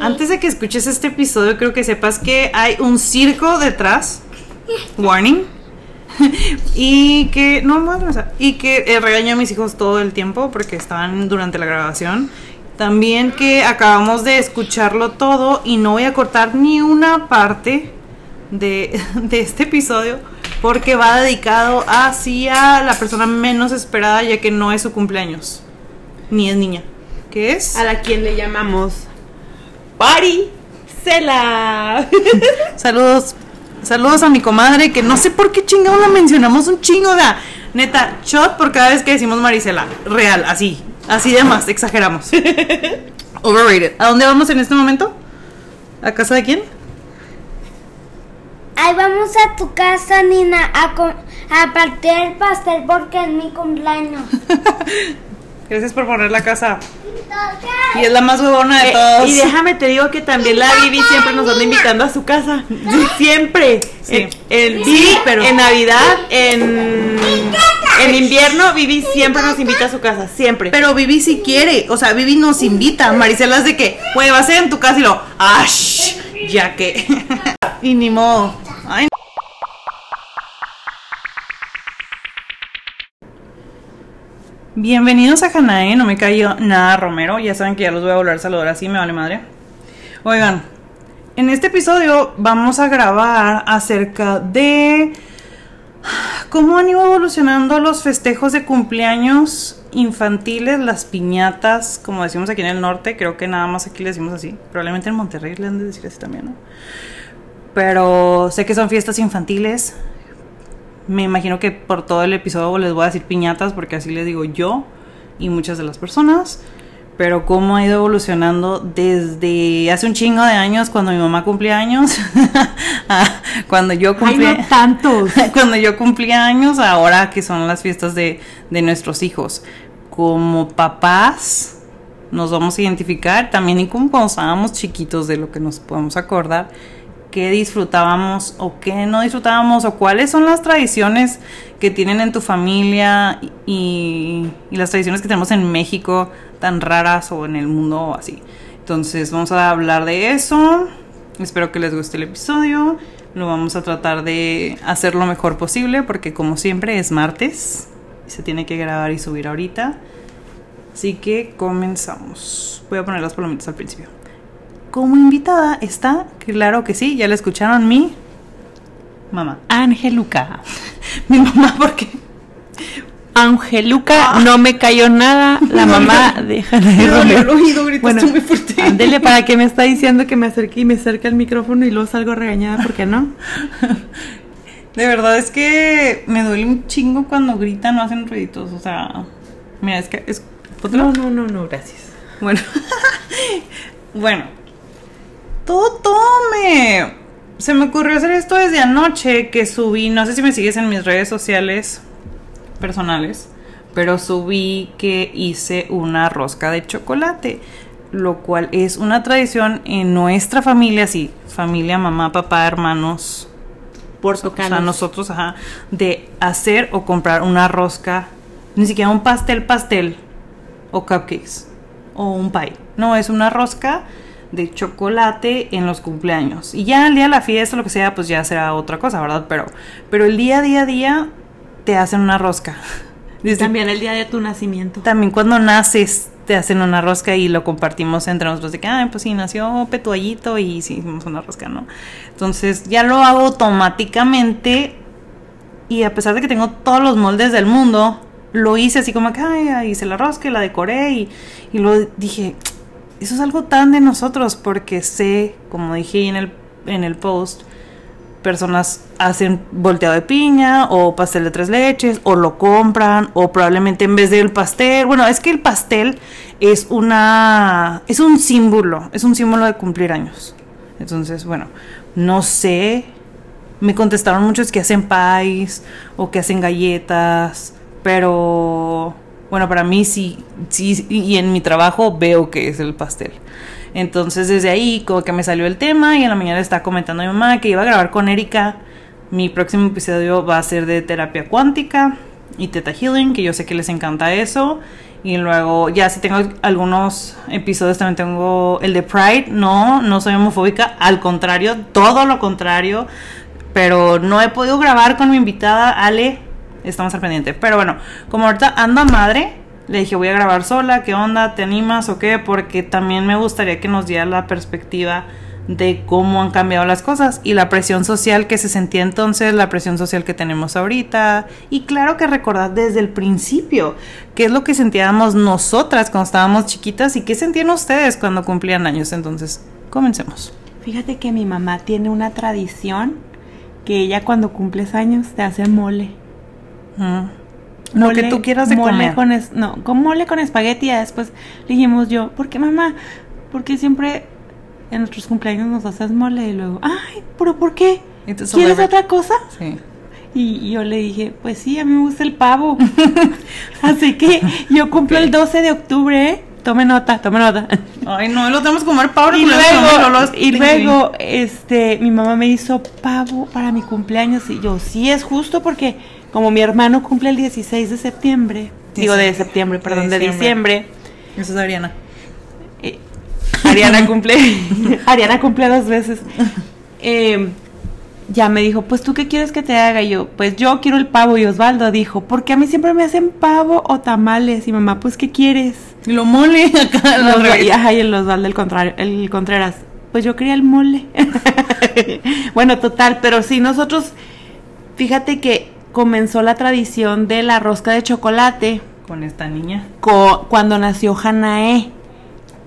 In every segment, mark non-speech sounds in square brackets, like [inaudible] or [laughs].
Antes de que escuches este episodio, creo que sepas que hay un circo detrás. Warning. [laughs] y que no pensar, y que regaño a mis hijos todo el tiempo porque estaban durante la grabación. También que acabamos de escucharlo todo y no voy a cortar ni una parte de, [laughs] de este episodio porque va dedicado hacia la persona menos esperada ya que no es su cumpleaños ni es niña. ¿Qué es? A la quien le llamamos Pari Cela. [laughs] Saludos. Saludos a mi comadre que no sé por qué chingado la mencionamos un chingo de neta shot por cada vez que decimos Marisela. Real, así. Así de más, exageramos. [laughs] Overrated. ¿A dónde vamos en este momento? ¿A casa de quién? Ahí vamos a tu casa, Nina, a partir el pastel porque es mi cumpleaños. [laughs] Gracias por poner la casa. Y es la más huevona de Eh, todos. y déjame te digo que también la Vivi siempre nos anda invitando a su casa. Siempre. Sí. En, en- Sí, Vivi, pero- en Navidad, en, en invierno, Vivi siempre nos invita a su casa. Siempre. Pero Vivi si quiere, o sea, Vivi nos invita. Marisela es de que, güey, va a ser en tu casa y lo, ¡ash! Ya que. [laughs] y ni modo. Ay, Bienvenidos a Hanae, no me cayó nada Romero, ya saben que ya los voy a volver a saludar así, me vale madre. Oigan, en este episodio vamos a grabar acerca de cómo han ido evolucionando los festejos de cumpleaños infantiles, las piñatas, como decimos aquí en el norte, creo que nada más aquí le decimos así, probablemente en Monterrey le han de decir así también, ¿no? Pero sé que son fiestas infantiles, me imagino que por todo el episodio les voy a decir piñatas porque así les digo yo y muchas de las personas. Pero cómo ha ido evolucionando desde hace un chingo de años cuando mi mamá cumplía años, [laughs] a cuando yo Ay, cumplía no tantos. [laughs] cuando yo cumplía años, ahora que son las fiestas de, de nuestros hijos. Como papás nos vamos a identificar también y como cuando estábamos chiquitos de lo que nos podemos acordar qué disfrutábamos o qué no disfrutábamos o cuáles son las tradiciones que tienen en tu familia y, las tradiciones que tenemos en México tan raras o en el mundo o así. Entonces vamos a hablar de eso. Espero que les guste el episodio. Lo vamos a tratar de hacer lo mejor posible porque como siempre es martes y se tiene que grabar y subir ahorita. Así que comenzamos. Voy a poner las palomitas al principio. Como invitada está, claro que sí, ya la escucharon mi mamá. Angeluca. [laughs] Mi mamá porque Angeluca, no me cayó nada. La mamá de Hannah Romero. oído, gritaste Bueno, muy fuerte. ándele para que me está [laughs] diciendo que me acerque y me acerque al micrófono y luego salgo regañada, ¿por qué no? [laughs] De verdad es que me duele un chingo cuando gritan o hacen ruiditos, o sea, mira, es que es No, no, no, no, gracias. Bueno, bueno, todo, todo me. Se me ocurrió hacer esto desde anoche que subí, no sé si me sigues en mis redes sociales personales, pero subí que hice una rosca de chocolate, lo cual es una tradición en nuestra familia, sí, familia, mamá, papá, hermanos, Por o sea, nosotros, ajá, de hacer o comprar una rosca, ni siquiera un pastel, pastel, o cupcakes, o un pie. No, es una rosca de chocolate en los cumpleaños. Y ya el día de la fiesta, lo que sea, pues ya será otra cosa, ¿verdad? Pero, pero el día, día, día, te hacen una rosca. [laughs] Desde- También el día de tu nacimiento. también cuando naces te hacen una rosca y lo compartimos entre nosotros de que, ay, pues sí, nació Petuallito y sí, hicimos una rosca, ¿no? Entonces ya lo hago automáticamente y a pesar de que tengo todos los moldes del mundo, lo hice así como que, ay, hice la rosca y la decoré y, y luego dije, eso es algo tan de nosotros porque sé, como dije en el, en el post, personas hacen volteado de piña o pastel de tres leches o lo compran o probablemente en vez del pastel, bueno, es que el pastel es una es un símbolo, es un símbolo de cumplir años. Entonces, bueno, no sé, me contestaron muchos que hacen pies o que hacen galletas, pero bueno, para mí sí, sí, y en mi trabajo veo que es el pastel. Entonces desde ahí como que me salió el tema y en la mañana estaba comentando a mi mamá que iba a grabar con Erika. Mi próximo episodio va a ser de terapia cuántica y teta healing, que yo sé que les encanta eso. Y luego, ya si tengo algunos episodios, también tengo el de Pride. No, no soy homofóbica, al contrario, todo lo contrario. Pero no he podido grabar con mi invitada, Ale. Estamos al pendiente. Pero bueno, como ahorita anda madre, le dije, voy a grabar sola. ¿Qué onda? ¿Te animas o qué? Porque también me gustaría que nos diera la perspectiva de cómo han cambiado las cosas y la presión social que se sentía entonces, la presión social que tenemos ahorita y claro que recordar desde el principio qué es lo que sentíamos nosotras cuando estábamos chiquitas y qué sentían ustedes cuando cumplían años. Entonces, comencemos. Fíjate que mi mamá tiene una tradición que ella cuando cumples años te hace mole. Mm. Lo que tú quieras de mole comer. Con es- no, con mole con espagueti. Y después dijimos yo, ¿por qué mamá? Porque siempre en nuestros cumpleaños nos haces mole y luego, ay, pero ¿por qué? ¿Quieres otra cosa? Sí. Y yo le dije, pues sí, a mí me gusta el pavo. [laughs] Así que yo cumplo el 12 de octubre. ¿eh? Tome nota, tome nota. Ay, no, lo tenemos que comer pavo. Y no, luego, no, no, y luego, este, mi mamá me hizo pavo para mi cumpleaños y yo, sí es justo porque como mi hermano cumple el 16 de septiembre, digo de septiembre, perdón, de diciembre. diciembre, Eso es Ariana. eh, Ariana cumple, [laughs] Ariana cumple dos veces. Eh, ya me dijo, pues tú qué quieres que te haga Y yo, pues yo quiero el pavo y Osvaldo dijo, porque a mí siempre me hacen pavo o tamales y mamá, pues qué quieres. Lo mole [laughs] acá. Los- revés. y, ajá, y el Osvaldo el contrario, el Contreras. Pues yo quería el mole. [laughs] bueno, total, pero sí, nosotros, fíjate que comenzó la tradición de la rosca de chocolate Con esta niña. co- cuando nació Hanae.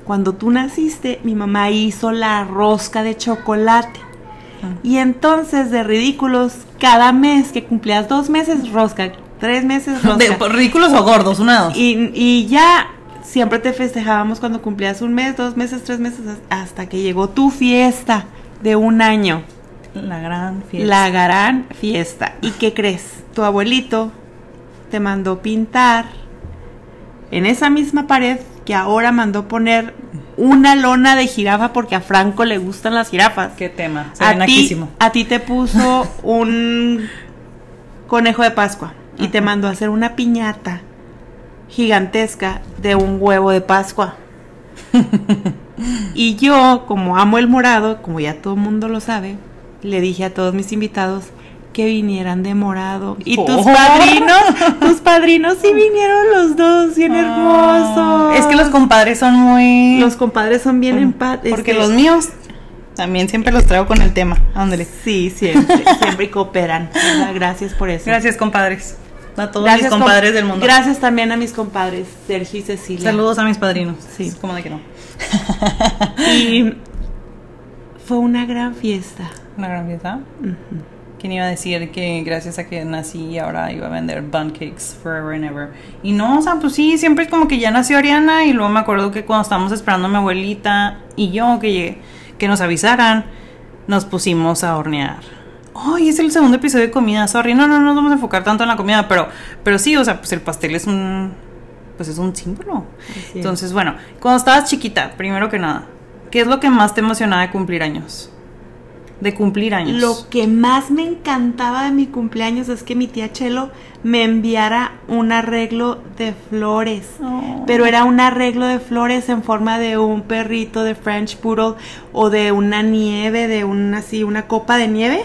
Cuando tú naciste, mi mamá hizo la rosca de chocolate. Y entonces, de ridículos, cada mes que cumplías dos meses, rosca, tres meses, [laughs] rosca. De ridículos o gordos, una de dos. Y, y ya siempre te festejábamos cuando cumplías un mes, dos meses, tres meses, hasta que llegó tu fiesta de un año. La gran fiesta. La gran fiesta. ¿Y qué crees? Tu abuelito te mandó pintar en esa misma pared que ahora mandó poner una lona de jirafa porque a Franco le gustan las jirafas. Qué tema. Se A ti, a ti te puso [laughs] un conejo de Pascua y te mandó a hacer una piñata gigantesca de un huevo de Pascua. [laughs] y yo, como amo el morado, como ya todo el mundo lo sabe, le dije a todos mis invitados que vinieran de morado. Y tus Oh. padrinos, tus padrinos sí [laughs] vinieron los dos, bien hermosos. Ah, Es que los compadres son muy. los compadres son bien empate. Porque los míos también siempre los traigo con el tema. Ándale. Sí, siempre, [laughs] siempre cooperan. Gracias por eso. Gracias, compadres. A todos Gracias, mis com- compadres del mundo. Gracias también a mis compadres, Sergio y Cecilia. Saludos a mis padrinos. Sí. ¿Cómo de que no? Y fue una gran fiesta. Una gran fiesta. ¿Quién iba a decir que gracias a que nací ahora iba a vender bun cakes forever and ever? Y no, o sea, pues sí, siempre como que ya nació Ariana y luego me acuerdo que cuando estábamos esperando a mi abuelita y yo que llegué, que nos avisaran, nos pusimos a hornear. Ay, es el segundo episodio de comida, sorry. No, no, no nos vamos a enfocar tanto en la comida, pero, pero sí, o sea, pues el pastel es un, pues es un símbolo. es. Entonces, bueno, cuando estabas chiquita, primero que nada, ¿qué es lo que más te emocionaba de cumplir años? De cumplir años. Lo que más me encantaba de mi cumpleaños es que mi tía Chelo me enviara un arreglo de flores. Oh. Pero era un arreglo de flores en forma de un perrito de French Poodle o de una nieve, de una así, una copa de nieve.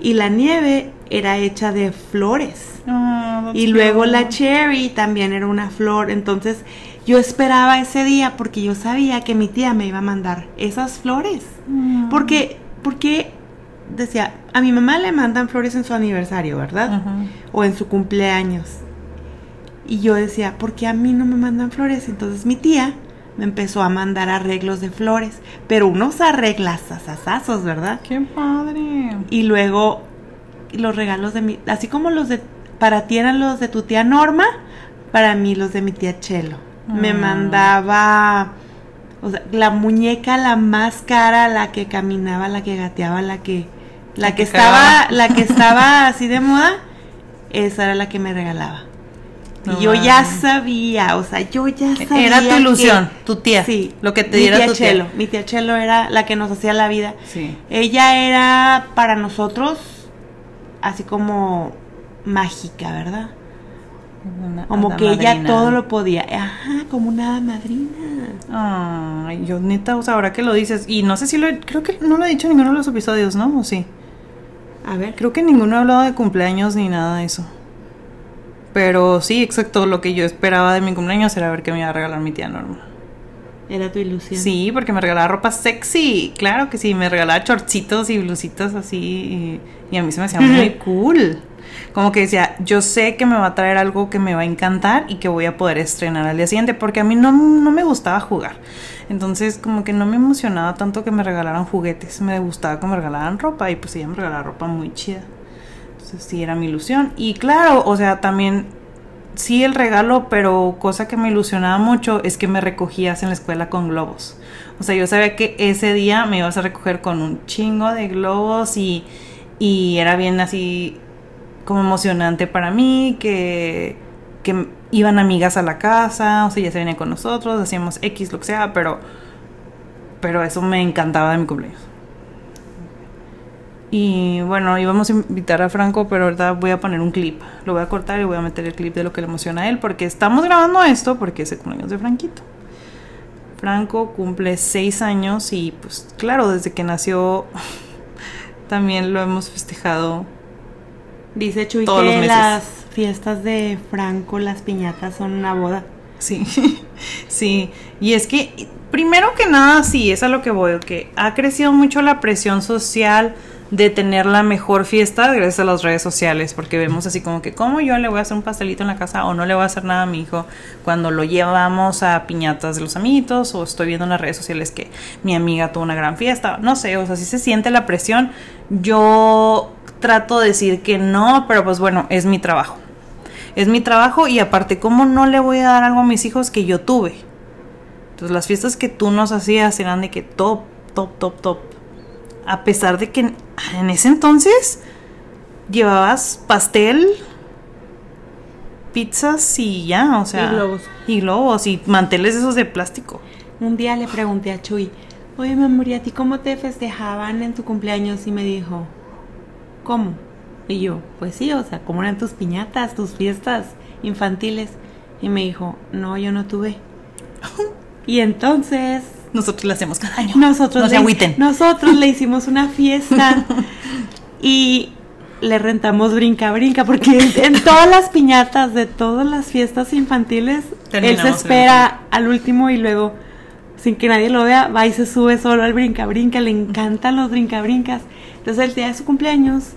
Y la nieve era hecha de flores. Oh, that's Y luego la cherry también era una flor. Entonces yo esperaba ese día porque yo sabía que mi tía me iba a mandar esas flores. Mm. Porque, porque decía, a mi mamá le mandan flores en su aniversario, ¿verdad? O en su cumpleaños. Y yo decía, ¿por qué a mí no me mandan flores? Entonces mi tía me empezó a mandar arreglos de flores, pero unos arreglasazazazos, ¿verdad? Qué padre. Y luego los regalos de mi, así como los de, para ti eran los de tu tía Norma, para mí los de mi tía Chelo. Me Ah. mandaba, o sea, la muñeca la más cara, la que caminaba, la que gateaba, la que, la, La que, que estaba, la que [laughs] estaba así de moda, esa era la que me regalaba. No y yo ya sabía, o sea, yo ya sabía. Era tu que- ilusión, tu tía. Sí, Lo que te mi diera tía tu tía. Chelo. Mi tía Chelo era la que nos hacía la vida. Sí. Ella era para nosotros así como mágica, ¿verdad? Una Como que ella todo lo podía. Ajá, como una hada madrina. Ay, yo neta, o sea, ahora que lo dices, y no sé si lo he- creo que no lo he dicho en ninguno de los episodios, ¿no? ¿O sí? A ver. Creo que ninguno ha hablado de cumpleaños ni nada de eso. Pero sí, exacto, lo que yo esperaba de mi cumpleaños era ver qué me iba a regalar mi tía Norma. Era tu ilusión. Sí, porque me regalaba ropa sexy, claro que sí, me regalaba shortcitos y blusitas así, y, y a mí se me hacía muy [laughs] cool. Como que decía, yo sé que me va a traer algo que me va a encantar y que voy a poder estrenar al día siguiente, porque a mí no, no me gustaba jugar. Entonces, como que no me emocionaba tanto que me regalaran juguetes, me gustaba que me regalaran ropa, y pues ella me regalaba ropa muy chida. Entonces, sí, era mi ilusión. Y claro, o sea, también sí el regalo, pero cosa que me ilusionaba mucho es que me recogías en la escuela con globos. O sea, yo sabía que ese día me ibas a recoger con un chingo de globos y, y era bien así como emocionante para mí, que, que iban amigas a la casa, o sea, ya se venían con nosotros, hacíamos X, lo que sea, pero, pero eso me encantaba de mi cumpleaños. Y bueno, íbamos a invitar a Franco, pero ahorita voy a poner un clip. Lo voy a cortar y voy a meter el clip de lo que le emociona a él, porque estamos grabando esto porque es el cumpleaños de Franquito. Franco cumple seis años y pues claro, desde que nació [laughs] también lo hemos festejado. Dice Chuy Todos que las fiestas de Franco, las piñatas son una boda. Sí, [laughs] sí. Y es que, primero que nada, sí, es a lo que voy, que ha crecido mucho la presión social de tener la mejor fiesta gracias a las redes sociales, porque vemos así como que, ¿cómo yo le voy a hacer un pastelito en la casa o no le voy a hacer nada a mi hijo cuando lo llevamos a piñatas de los amiguitos o estoy viendo en las redes sociales que mi amiga tuvo una gran fiesta? No sé, o sea, si se siente la presión. Yo trato de decir que no, pero pues bueno, es mi trabajo. Es mi trabajo y aparte, ¿cómo no le voy a dar algo a mis hijos que yo tuve? Entonces las fiestas que tú nos hacías eran de que top, top, top, top. A pesar de que en, en ese entonces llevabas pastel, pizzas y ya, o sea. Y globos. Y globos y manteles esos de plástico. Un día le pregunté a Chuy, oye, mi amor, ¿y a ti cómo te festejaban en tu cumpleaños? Y me dijo, ¿cómo? Y yo, pues sí, o sea, ¿cómo eran tus piñatas, tus fiestas infantiles? Y me dijo, no, yo no tuve. [laughs] Y entonces Nosotros le hacemos cada año. nosotros, no se le, agüiten. nosotros le [laughs] hicimos una fiesta y le rentamos brinca brinca porque en todas las piñatas de todas las fiestas infantiles él se espera al último y luego sin que nadie lo vea va y se sube solo al brinca brinca le encantan los brinca brincas entonces el día de su cumpleaños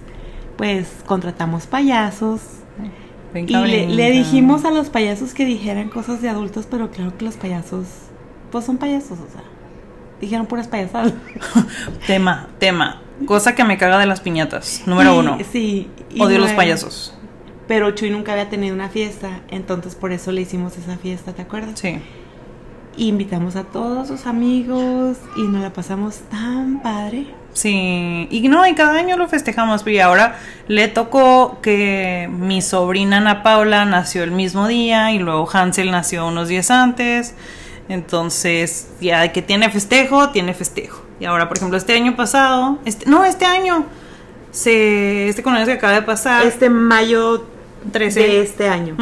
pues contratamos payasos y Brinca, le, le brinca. dijimos a los payasos que dijeran cosas de adultos pero claro que los payasos pues son payasos o sea dijeron puras payasadas [laughs] Tema, tema. Cosa que me caga de las piñatas. Número Y- uno. Sí. y Odio los luego- payasos. Pero Chuy nunca había tenido una fiesta, entonces por eso le hicimos esa fiesta, ¿te acuerdas? Sí. Y invitamos a todos sus amigos y nos la pasamos tan padre. Sí, y no, y cada año lo festejamos, y ahora le tocó que mi sobrina Ana Paula nació el mismo día y luego Hansel nació unos días antes, entonces ya que tiene festejo, tiene festejo. Y ahora, por ejemplo, este año pasado, este, no, este año, se, este cumpleaños que acaba de pasar, Este mayo 13. de este año.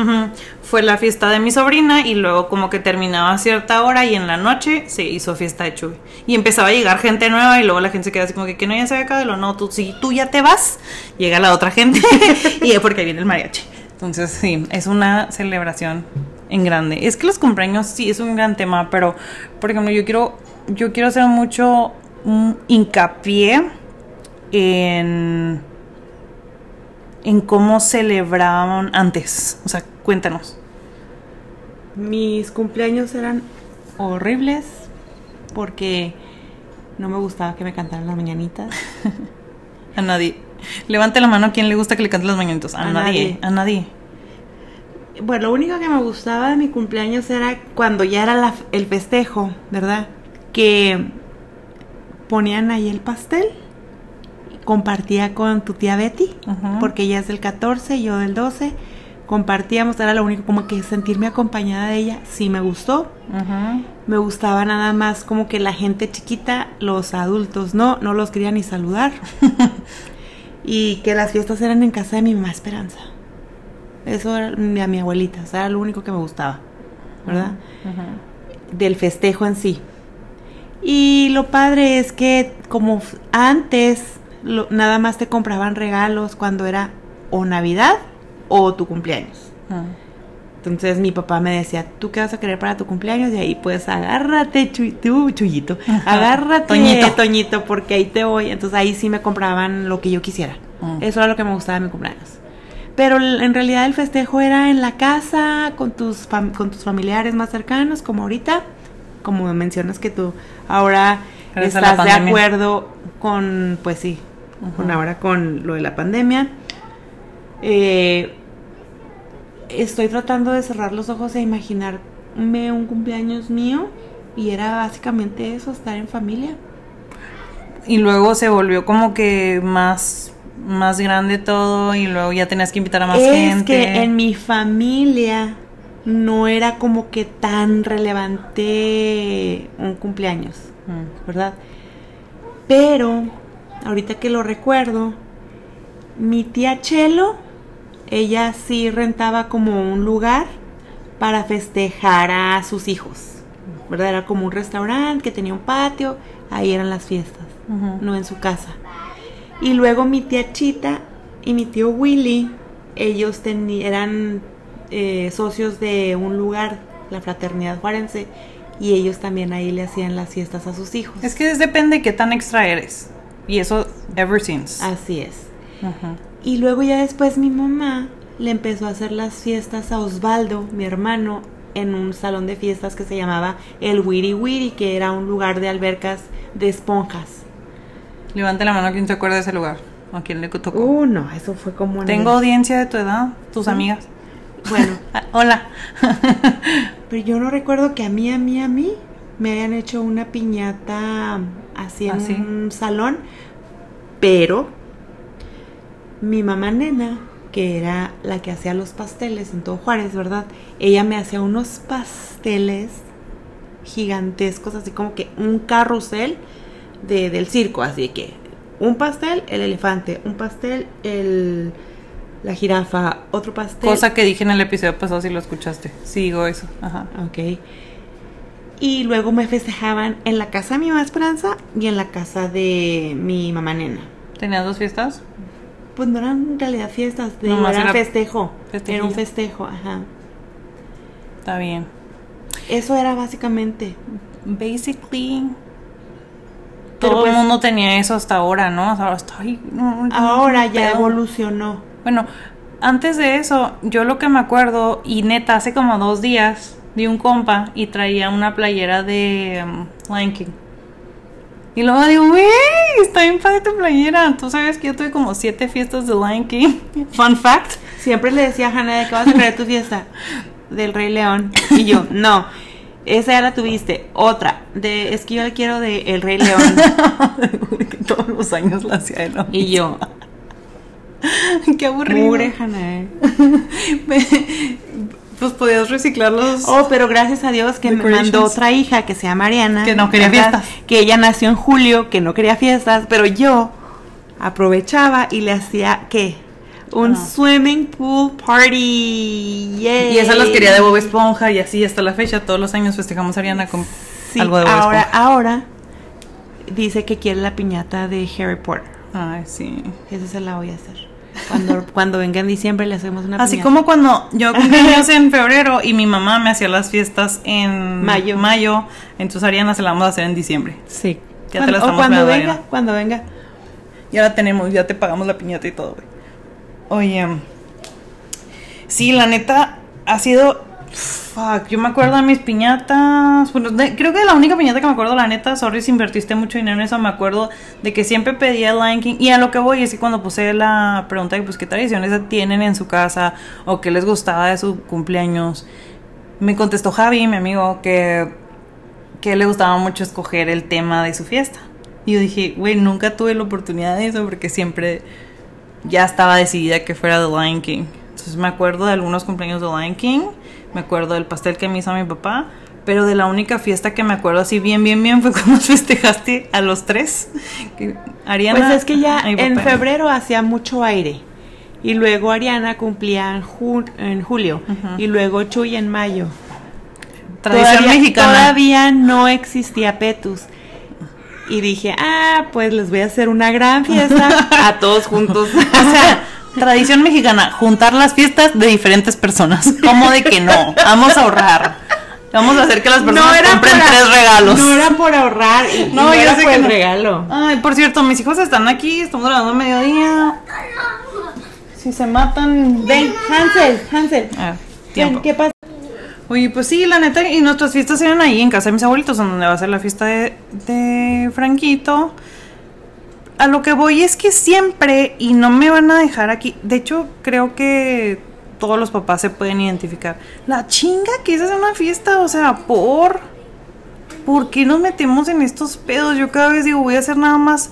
Fue la fiesta de mi sobrina y luego como que terminaba a cierta hora y en la noche se hizo fiesta de Chuy. Y empezaba a llegar gente nueva y luego la gente se queda así como que, que no ya se acá de lo no, tú si tú ya te vas, llega la otra gente [laughs] y es porque viene el mariachi. Entonces sí, es una celebración en grande. Es que los cumpleaños sí es un gran tema, pero por ejemplo yo quiero, yo quiero hacer mucho mm, hincapié en en cómo celebraban antes. O sea, cuéntanos. Mis cumpleaños eran horribles porque no me gustaba que me cantaran las mañanitas. [laughs] A nadie. Levante la mano a quien le gusta que le canten los mañanitos. A, A nadie. nadie. A nadie. Bueno, lo único que me gustaba de mi cumpleaños era cuando ya era la- el festejo, ¿verdad? Que ponían ahí el pastel, compartía con tu tía Betty, porque ella es del 14 y yo del 12, compartíamos, era lo único como que sentirme acompañada de ella, sí me gustó, me gustaba nada más como que la gente chiquita, los adultos no, no los quería ni saludar. [laughs] y que las fiestas eran en casa de mi mamá Esperanza. Eso era mi- a mi abuelita, o sea, era lo único que me gustaba, ¿verdad? Del festejo en sí. Y lo padre es que como antes lo- nada más te compraban regalos cuando era o Navidad o tu cumpleaños. Ujú. Entonces mi papá me decía, ¿tú qué vas a querer para tu cumpleaños? Y ahí pues agárrate, Chuy- tú, Chuyito, agárrate, Toñito. Toñito. porque ahí te voy. Entonces ahí sí me compraban lo que yo quisiera. Mm. Eso era lo que me gustaba de mi cumpleaños. Pero en realidad el festejo era en la casa, con tus, con tus familiares más cercanos, como ahorita, como mencionas que tú ahora Gracias estás de acuerdo con, pues sí, con ahora con lo de la pandemia. Eh, estoy tratando de cerrar los ojos e imaginarme un cumpleaños mío y era básicamente eso, estar en familia. Y luego se volvió como que más, más grande todo y luego ya tenías que invitar a más es gente. que en mi familia no era como que tan relevante un cumpleaños, Mm. ¿verdad? Pero ahorita que lo recuerdo, mi tía Chelo, ella sí rentaba como un lugar para festejar a sus hijos, ¿verdad? Era como un restaurante que tenía un patio, ahí eran las fiestas, no en su casa. Y luego mi tía Chita y mi tío Willy, ellos eran eh, socios de un lugar, la Fraternidad Juarense, y ellos también ahí le hacían las fiestas a sus hijos. Es que depende de qué tan extra eres. Y eso ever since. Así es. Y luego ya después mi mamá le empezó a hacer las fiestas a Osvaldo, mi hermano, en un salón de fiestas que se llamaba el Wiri Wiri, que era un lugar de albercas de esponjas. Levante la mano quien se acuerda de ese lugar. ¿A quién le tocó? Uh, no, eso fue como en Tengo el- audiencia de tu edad, tus Sí. amigas. Bueno, [laughs] Ah, hola. [laughs] pero yo no recuerdo que a mí, a mí, a mí me hayan hecho una piñata así en ¿Ah, un salón, pero mi mamá nena, que era la que hacía los pasteles en todo Juárez, ¿verdad? Ella me hacía unos pasteles gigantescos, así como que un carrusel de, del circo, así que un pastel, el elefante, un pastel, el, la jirafa, otro pastel. Cosa que dije en el episodio pasado si lo escuchaste. Sigo eso. Ajá. Ok. Y luego me festejaban en la casa de mi mamá Esperanza y en la casa de mi mamá nena. ¿Tenías dos fiestas? Pues no eran en realidad fiestas, de Nomás era era festejo. festejillo. Era un festejo, ajá. Está bien. Eso era básicamente. Basically. Todo pues- el mundo tenía eso hasta ahora, ¿no? Hasta ahora estoy. no, no, Ahora no, ya pedo. evolucionó. Bueno, antes de eso, yo lo que me acuerdo, y neta, hace como dos días, vi un compa y traía una playera de um, Lion King. Y luego digo, wey, está bien padre tu playera. Tú sabes que yo tuve como siete fiestas de Lion King. [laughs] Fun fact. Siempre le decía a Hannah de que vas a traer tu fiesta [laughs] del Rey León. Y yo, no. Esa ya la tuviste. Otra. De, es que yo la quiero de El Rey León. [laughs] Que Todos los años la hacía lo Y yo. [laughs] Qué aburrido. mugre Hannah. eh". [laughs] pues podías reciclarlos. Oh, pero gracias a Dios que me mandó otra hija que se llama Ariana. Que no quería fiestas. Que ella nació en julio, que no quería fiestas, pero yo aprovechaba y le hacía, ¿qué? Un Ah. swimming pool party. Yay. Y esas las quería de Bob Esponja y así hasta la fecha. Todos los años festejamos a Ariana con Sí, algo de Bob ahora, Esponja. ahora dice que quiere la piñata de Harry Potter. Ay, sí. Esa se la voy a hacer. Cuando, [laughs] cuando venga en diciembre le hacemos una Así piñata. como cuando yo [laughs] cumplí años en febrero y mi mamá me hacía las fiestas en Mayo. mayo entonces Ariana se la vamos a hacer en diciembre. Sí. Ya te la Cuando- o estamos cuando venga, Ariana. cuando venga. Ya la tenemos, ya te pagamos la piñata y todo, güey. Oye, sí, la neta ha sido. Fuck, yo me acuerdo de mis piñatas. Bueno, creo que la única piñata que me acuerdo, la neta, sorry si invertiste mucho dinero en eso, me acuerdo de que siempre pedía Lion King. Y a lo que voy es que cuando puse la pregunta de pues qué tradiciones tienen en su casa o qué les gustaba de su cumpleaños, me contestó Javi, mi amigo, que, que le gustaba mucho escoger el tema de su fiesta. Y yo dije, güey, nunca tuve la oportunidad de eso porque siempre ya estaba decidida que fuera The Lion King. Entonces me acuerdo de algunos cumpleaños de Lion King, me acuerdo del pastel que me hizo mi papá, pero de la única fiesta que me acuerdo así bien, bien, bien fue [laughs] cuando festejaste a los tres. Que Ariana, Pues es que ya en febrero hacía mucho aire. Y luego Ariana cumplía en, ju- en julio. Y luego Chuy en mayo. Tradición todavía, mexicana. Todavía no existía Petus. Y dije, ah, pues les voy a hacer una gran fiesta a [laughs] todos juntos. O sea, tradición mexicana, juntar las fiestas de diferentes personas. ¿Cómo de que no? Vamos a ahorrar. Vamos a hacer que las personas compren por tres regalos. No era por ahorrar. y- No, no, yo era sé por que el no. regalo. Ay, por cierto, mis hijos están aquí, estamos grabando a mediodía. Si se matan, Ven, Hansel, Hansel. Ah, tiempo. ¿qué pasa? Oye, pues sí, la neta, y nuestras fiestas eran ahí en casa de mis abuelitos, donde va a ser la fiesta de, de Franquito. A lo que voy es que siempre, y no me van a dejar aquí, de hecho creo que todos los papás se pueden identificar. La chinga que es hacer una fiesta, o sea, por... ¿Por qué nos metemos en estos pedos? Yo cada vez digo, voy a hacer nada más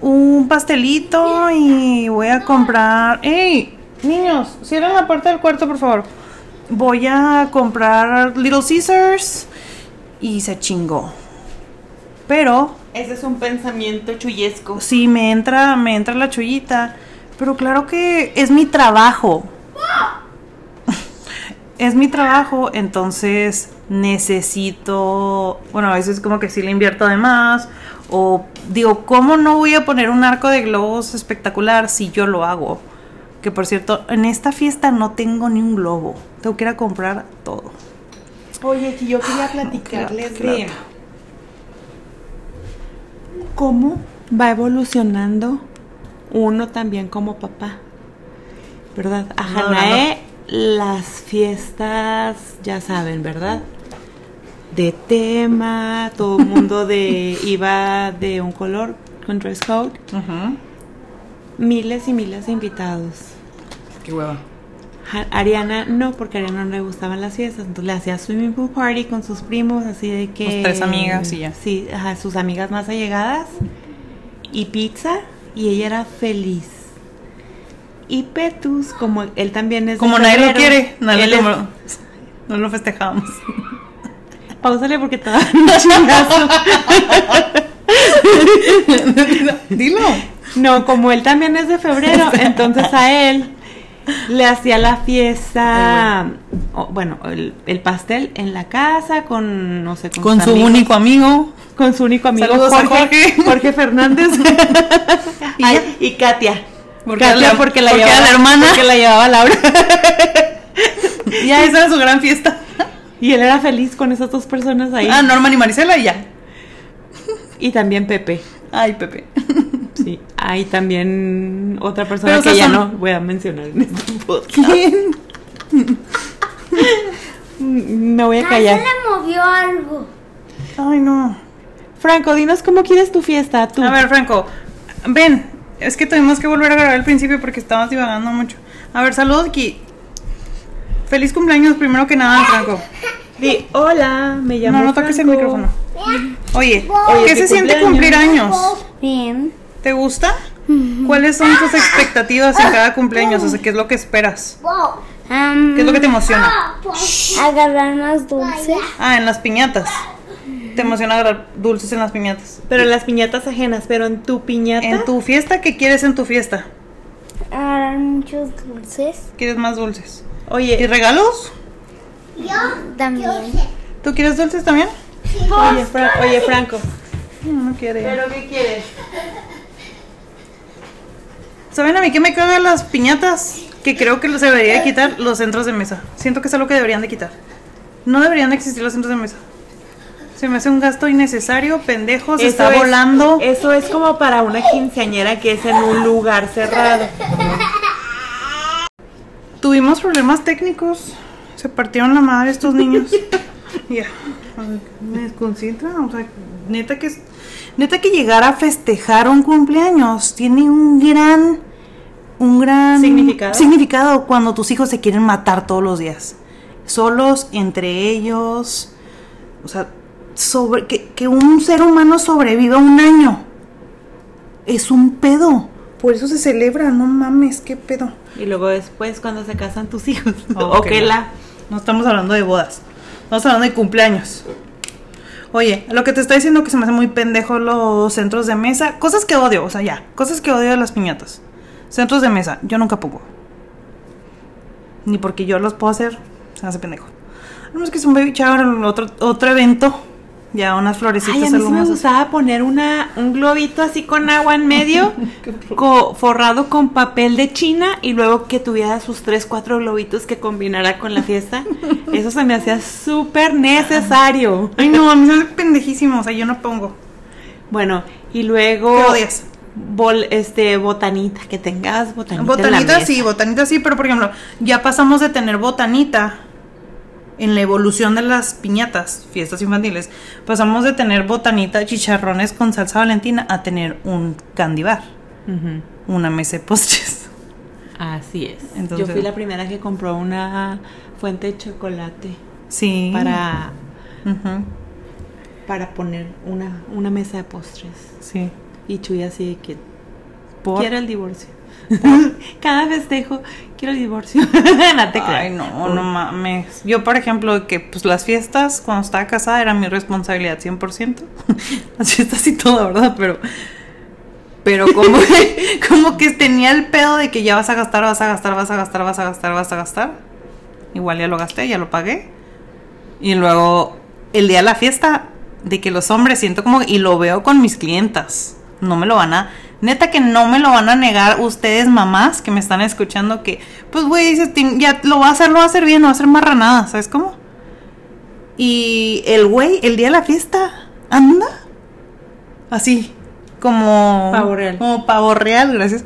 un pastelito y voy a comprar... ¡Ey! Niños, cierren la puerta del cuarto, por favor. Voy a comprar Little Caesars y se chingó. Pero Ese es un pensamiento chuyesco. sí me entra, me entra la chullita. Pero claro que es mi trabajo. [laughs] es mi trabajo, entonces necesito, bueno, a veces como que sí le invierto de más o digo, ¿cómo no voy a poner un arco de globos espectacular si yo lo hago? Que por cierto, en esta fiesta no tengo ni un globo. Tengo que ir a comprar todo. Oye, que yo quería platicarles claro. de cómo va evolucionando uno también como papá. ¿Verdad? A No, Hanae las fiestas, ya saben, ¿verdad? De tema, todo el mundo de [laughs] iba de un color con dress code, miles y miles de invitados. Qué hueva. Ariana no, porque a Ariana no le gustaban las fiestas, entonces le hacía swimming pool party con sus primos, así de que... Sus tres amigas y ya. Sí, ajá, sus amigas más allegadas y pizza y ella era feliz. Y Petus, como él también es... Como nadie lo quiere, nadie él es- no lo festejamos. [laughs] Pausale porque te dan un chingazo. [laughs] Dilo. No, como él también es de febrero, [laughs] entonces a él le hacía la fiesta, o, bueno, el, el pastel en la casa con, no sé, con, su amigos, único amigo. con su único amigo Saludos a Jorge, Jorge. [laughs] Jorge Fernández [laughs] Y Ay, y Katia. Porque Katia la- porque la porque llevaba la hermana. porque la llevaba Laura. [laughs] Ya, esa era su gran fiesta. y él era feliz con esas dos personas ahí. Ah, Norman y Marisela y ya. Y también Pepe. Ay, Pepe. Sí, hay también otra persona Pero, que ya son- no voy a mencionar en este podcast. ¿Quién? [laughs] Me voy a callar. se le movió algo. Ay, no. Franco, dinos cómo quieres tu fiesta, tú. A ver, Franco, ven. Es que tuvimos que volver a grabar al principio porque estabas divagando mucho. A ver, saludos aquí. Feliz cumpleaños, primero que nada, Franco. Di, hola, me llamo No, no toques el micrófono. Oye, Oye, ¿qué ¿qué se siente cumplir años? Bien. ¿Te gusta? ¿Cuáles son tus expectativas en cada cumpleaños? O sea, ¿qué es lo que esperas? ¿Qué es lo que te emociona? agarrar más dulces. Ah, en las piñatas. Te emociona agarrar dulces en las piñatas. Pero en las piñatas ajenas, pero en tu piñata. En tu fiesta, ¿qué quieres en tu fiesta? Agarrar muchos dulces. ¿Quieres más dulces? ¿Y Oye, regalos? También. ¿Tú quieres dulces también? oye, Fra- oye, Franco. No, no quiere. qué quieres? ¿Saben a mí qué me cagan las piñatas? Que creo que se debería de quitar los centros de mesa. Siento que es algo que deberían de quitar. No deberían de existir los centros de mesa. Se me hace un gasto innecesario, pendejo, se está es- volando. Eso es como para una quinceañera que es en un lugar cerrado. Tuvimos problemas técnicos. Se partieron la madre estos niños. [laughs] Ya. Me desconcentra. O sea, neta que. Neta que llegar a festejar un cumpleaños tiene un gran. Un gran ¿Significado? significado cuando tus hijos se quieren matar todos los días. Solos, entre ellos. O sea, sobre, que, que un ser humano sobreviva un año. Es un pedo. Por eso se celebra, no mames, qué pedo. Y luego después cuando se casan tus hijos. Oh, [laughs] o que no. la. No estamos hablando de bodas. Estamos hablando de cumpleaños. Oye, lo que te está diciendo que se me hace muy pendejo los centros de mesa. Cosas que odio, o sea, ya. Cosas que odio de las piñatas. Centros de mesa, yo nunca pongo. ni porque yo los puedo hacer, se hace pendejo. No es que es un baby shower, otro, otro evento, ya unas florecitas, Ay, a mí sí me gustaba poner una, un globito así con agua en medio, [laughs] co- forrado con papel de China y luego que tuviera sus tres, cuatro globitos que combinara con la fiesta. [laughs] Eso se me hacía súper necesario. Ay, no, a mí me pendejísimo, o sea, yo no pongo. Bueno, y luego... ¿Qué odias? bol- este, botanita, que tengas botanita. en la Botanita mesa. sí, botanita sí, pero por ejemplo, ya pasamos de tener botanita en la evolución de las piñatas, fiestas infantiles, pasamos de tener botanita, chicharrones con salsa valentina a tener un candy bar, una mesa de postres. Así es. Entonces- Yo fui la primera que compró una fuente de chocolate Sí. para, para poner una, una mesa de postres. Sí. Y Chuy así de que Por- quiero el divorcio. [laughs] Cada festejo, quiero el divorcio. [laughs] no te Ay, no, no mames. Yo, por ejemplo, que pues las fiestas cuando estaba casada era mi responsabilidad 100%. [laughs] las fiestas y todo, ¿verdad? Pero pero como que, como que tenía el pedo de que ya vas a gastar, vas a gastar, vas a gastar, vas a gastar, vas a gastar. Igual ya lo gasté, ya lo pagué. Y luego el día de la fiesta de que los hombres siento como y lo veo con mis clientas. No me lo van a neta que no me lo van a negar ustedes mamás que me están escuchando que pues güey dices "Tin- ya lo va a hacer, lo va a hacer bien, no va a hacer marranada, ¿sabes cómo? Y el güey el día de la fiesta anda así como Pavo real. como pavo real, gracias.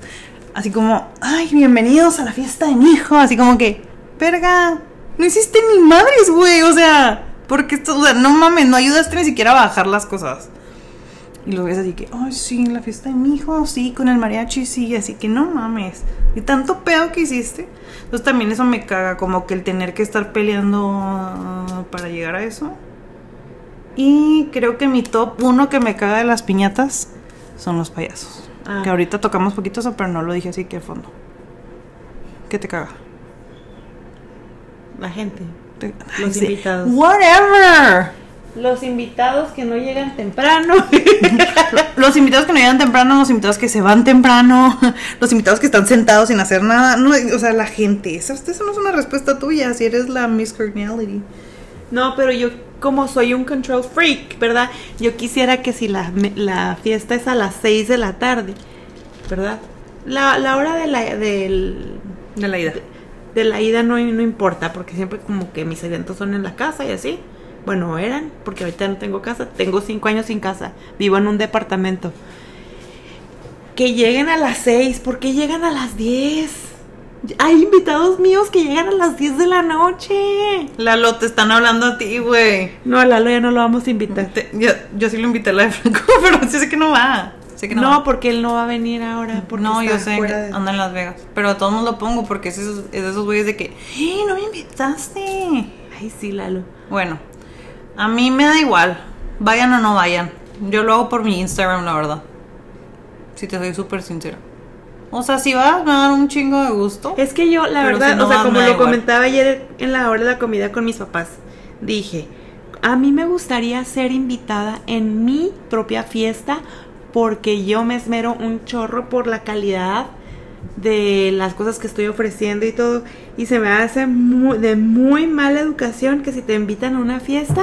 Así como, ay, bienvenidos a la fiesta de mi hijo, así como que, verga, no hiciste ni madres, güey, o sea, porque esto, o sea, no mames, no ayudaste ni siquiera a bajar las cosas. Y lo ves así que, ay, sí, la fiesta de mi hijo, sí, con el mariachi, sí, así que no mames. Y tanto pedo que hiciste. Entonces también eso me caga, como que el tener que estar peleando para llegar a eso. Y creo que mi top uno que me caga de las piñatas son los payasos. Ah. Que ahorita tocamos poquito eso, pero no lo dije así que a fondo. ¿Qué te caga? La gente. Te- Los [laughs] sí. invitados. Whatever. Los invitados que no llegan temprano. [laughs] Los invitados que no llegan temprano, los invitados que se van temprano, [laughs] los invitados que están sentados sin hacer nada. No, o sea, la gente. Eso, eso no es una respuesta tuya si eres la Miss Congeniality. No, pero yo como soy un control freak, ¿verdad? Yo quisiera que si la, la fiesta es a las 6 de la tarde, ¿verdad? La, la hora de la, del, De la ida. de la ida no, no importa, porque siempre como que mis eventos son en la casa y así. Bueno, eran, porque ahorita no tengo casa, tengo cinco años sin casa, vivo en un departamento. Que lleguen a las 6, ¿por qué llegan a las 10? Hay invitados míos que llegan a las 10 de la noche. Lalo, te están hablando a ti, güey. No, a Lalo ya no lo vamos a invitar. Te- Yo, yo sí lo invité a la de Franco, [laughs] pero sí sé que no va. Sé que no, No, va. porque él no va a venir ahora. Porque No, yo sé que de- anda en Las Vegas. Pero a todos nos lo pongo porque es, esos, es de esos güeyes de que, ¡eh, no me invitaste! Ay, sí, Lalo. Bueno, a mí me da igual. Vayan o no vayan. Yo lo hago por mi Instagram, la verdad. Si te soy súper sincera. O sea, si vas, me dan un chingo de gusto. Es que yo, la verdad, si no o sea, vas, como lo comentaba ayer en la hora de la comida con mis papás, dije, a mí me gustaría ser invitada en mi propia fiesta porque yo me esmero un chorro por la calidad de las cosas que estoy ofreciendo y todo. Y se me hace mu- de muy mala educación que si te invitan a una fiesta,